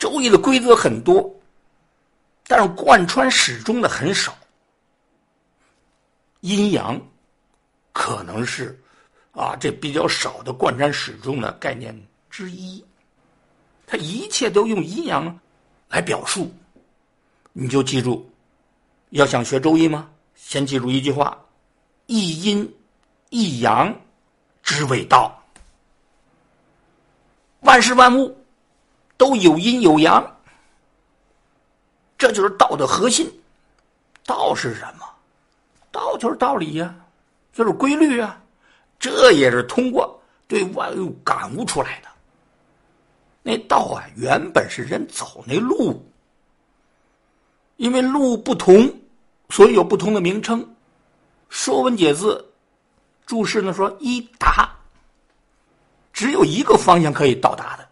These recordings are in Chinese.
周易的规则很多，但是贯穿始终的很少。阴阳可能是啊，这比较少的贯穿始终的概念之一。它一切都用阴阳来表述，你就记住，要想学周易吗？先记住一句话：一阴一阳之谓道。万事万物都有阴有阳，这就是道的核心。道是什么？道就是道理呀，就是规律啊。这也是通过对万物感悟出来的。那道啊，原本是人走那路，因为路不同，所以有不同的名称。《说文解字》注释呢说：“一达。”只有一个方向可以到达的，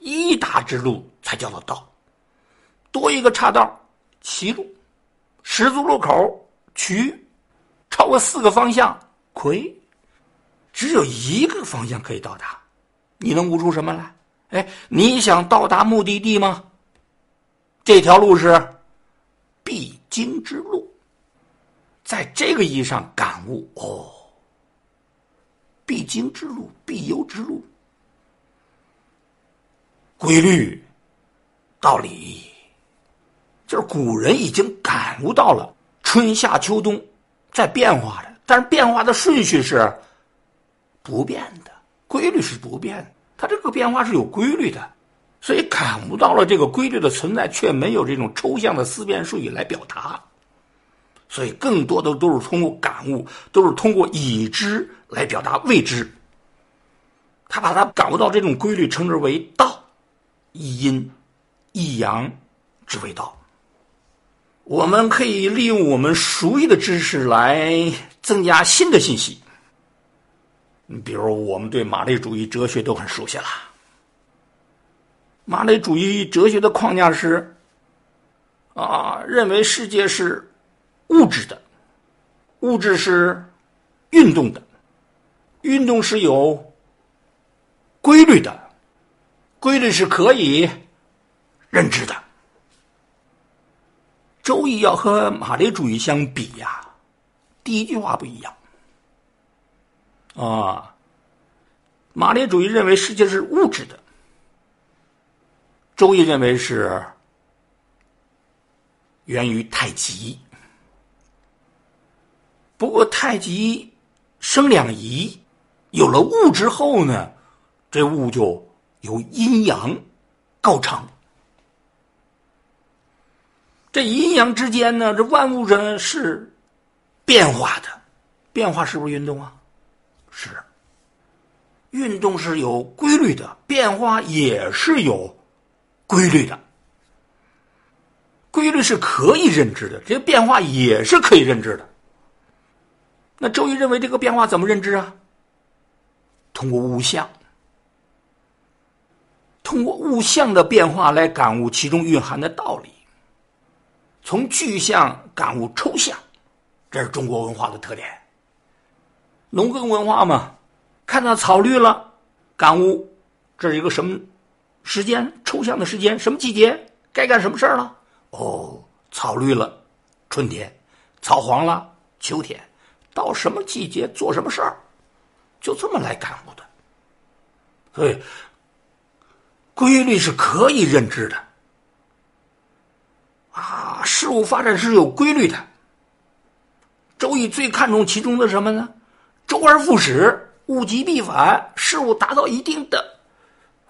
一达之路才叫做道。多一个岔道，歧路；十字路口，渠；超过四个方向，魁。只有一个方向可以到达，你能悟出什么来？哎，你想到达目的地吗？这条路是必经之路，在这个意义上感悟哦，必经之路，必由之路。规律、道理，就是古人已经感悟到了春夏秋冬在变化的，但是变化的顺序是不变的，规律是不变的，它这个变化是有规律的，所以感悟到了这个规律的存在，却没有这种抽象的思辨术语来表达，所以更多的都是通过感悟，都是通过已知来表达未知。他把他感悟到这种规律，称之为道。一阴一阳之谓道。我们可以利用我们熟悉的知识来增加新的信息。比如，我们对马列主义哲学都很熟悉了。马列主义哲学的框架是：啊，认为世界是物质的，物质是运动的，运动是有规律的。规律是可以认知的。周易要和马列主义相比呀，第一句话不一样。啊，马列主义认为世界是物质的，周易认为是源于太极。不过太极生两仪，有了物之后呢，这物就。由阴阳构成，这阴阳之间呢，这万物呢是变化的，变化是不是运动啊？是，运动是有规律的，变化也是有规律的，规律是可以认知的，这个变化也是可以认知的。那周易认为这个变化怎么认知啊？通过物象。通过物象的变化来感悟其中蕴含的道理，从具象感悟抽象，这是中国文化的特点。农耕文化嘛，看到草绿了，感悟这是一个什么时间？抽象的时间，什么季节？该干什么事儿了？哦，草绿了，春天；草黄了，秋天。到什么季节做什么事儿，就这么来感悟的。所以。规律是可以认知的，啊，事物发展是有规律的。周易最看重其中的什么呢？周而复始，物极必反，事物达到一定的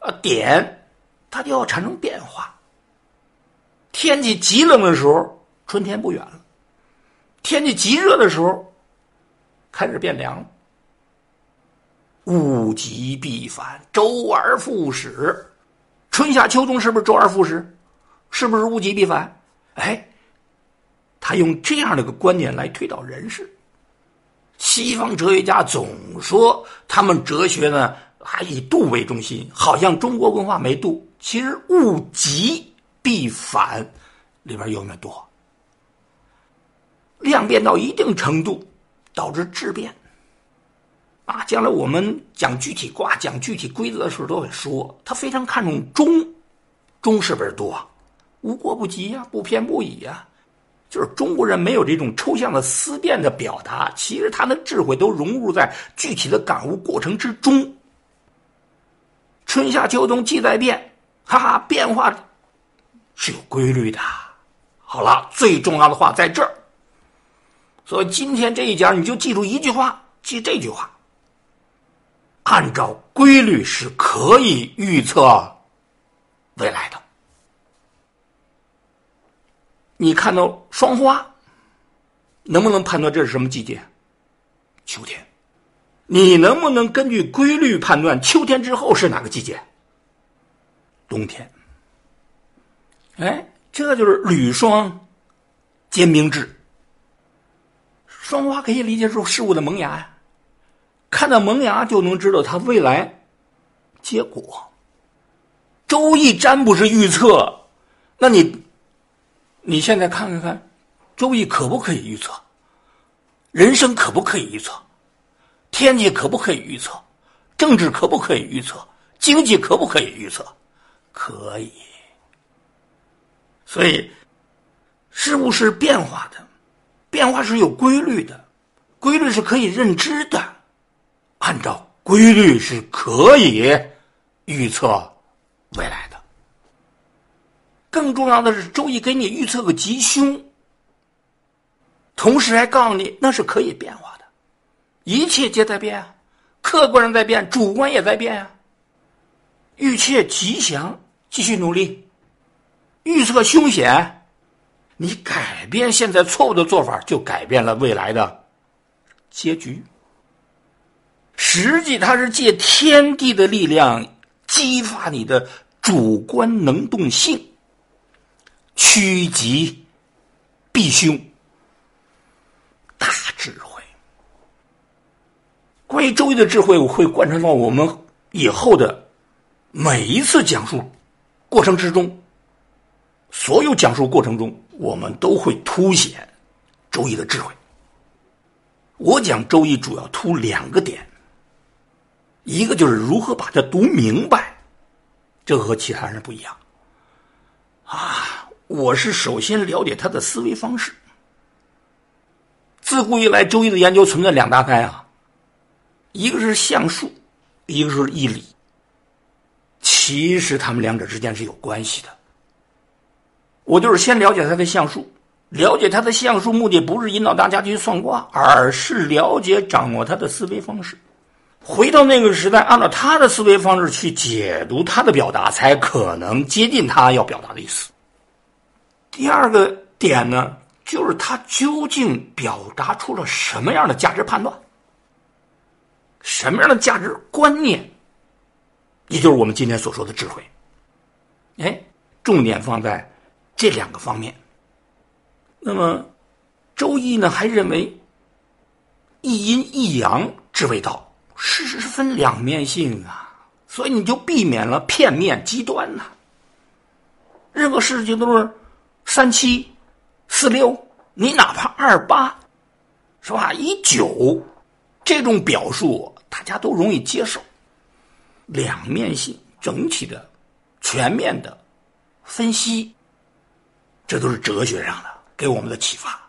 呃点，它就要产生变化。天气极冷的时候，春天不远了；天气极热的时候，开始变凉了。物极必反，周而复始。春夏秋冬是不是周而复始？是不是物极必反？哎，他用这样的一个观点来推导人事。西方哲学家总说他们哲学呢还以度为中心，好像中国文化没度。其实物极必反里边有没有多？量变到一定程度，导致质变。啊，将来我们讲具体卦、讲具体规则的时候，都会说他非常看重中，中是不是多，无过不及呀，不偏不倚呀。就是中国人没有这种抽象的思辨的表达，其实他的智慧都融入在具体的感悟过程之中。春夏秋冬季在变，哈哈，变化是有规律的。好了，最重要的话在这儿。所以今天这一讲你就记住一句话，记这句话：按照规律是可以预测未来的。你看到霜花，能不能判断这是什么季节？秋天。你能不能根据规律判断秋天之后是哪个季节？冬天。哎，这就是履霜坚冰制。霜花可以理解出事物的萌芽呀，看到萌芽就能知道它未来结果。周易占卜是预测，那你？你现在看看看，周易可不可以预测？人生可不可以预测？天气可不可以预测？政治可不可以预测？经济可不可以预测？可以。所以，事物是变化的，变化是有规律的，规律是可以认知的，按照规律是可以预测未来的。更重要的是，周易给你预测个吉凶，同时还告诉你那是可以变化的，一切皆在变啊，客观上在变，主观也在变呀。预测吉祥，继续努力；预测凶险，你改变现在错误的做法，就改变了未来的结局。实际它是借天地的力量激发你的主观能动性。趋吉避凶，大智慧。关于周易的智慧，我会贯穿到我们以后的每一次讲述过程之中。所有讲述过程中，我们都会凸显周易的智慧。我讲周易主要突两个点，一个就是如何把它读明白，这和其他人不一样啊。我是首先了解他的思维方式。自古以来，周易的研究存在两大派啊，一个是相术，一个是易理。其实他们两者之间是有关系的。我就是先了解他的相术，了解他的相术，目的不是引导大家去算卦，而是了解掌握他的思维方式。回到那个时代，按照他的思维方式去解读他的表达，才可能接近他要表达的意思。第二个点呢，就是他究竟表达出了什么样的价值判断，什么样的价值观念，也就是我们今天所说的智慧。哎，重点放在这两个方面。那么，《周易》呢还认为，一阴一阳之谓道，事实是分两面性啊，所以你就避免了片面极端呐。任何事情都是。三七、四六，你哪怕二八，是吧？一九，这种表述大家都容易接受。两面性、整体的、全面的分析，这都是哲学上的给我们的启发。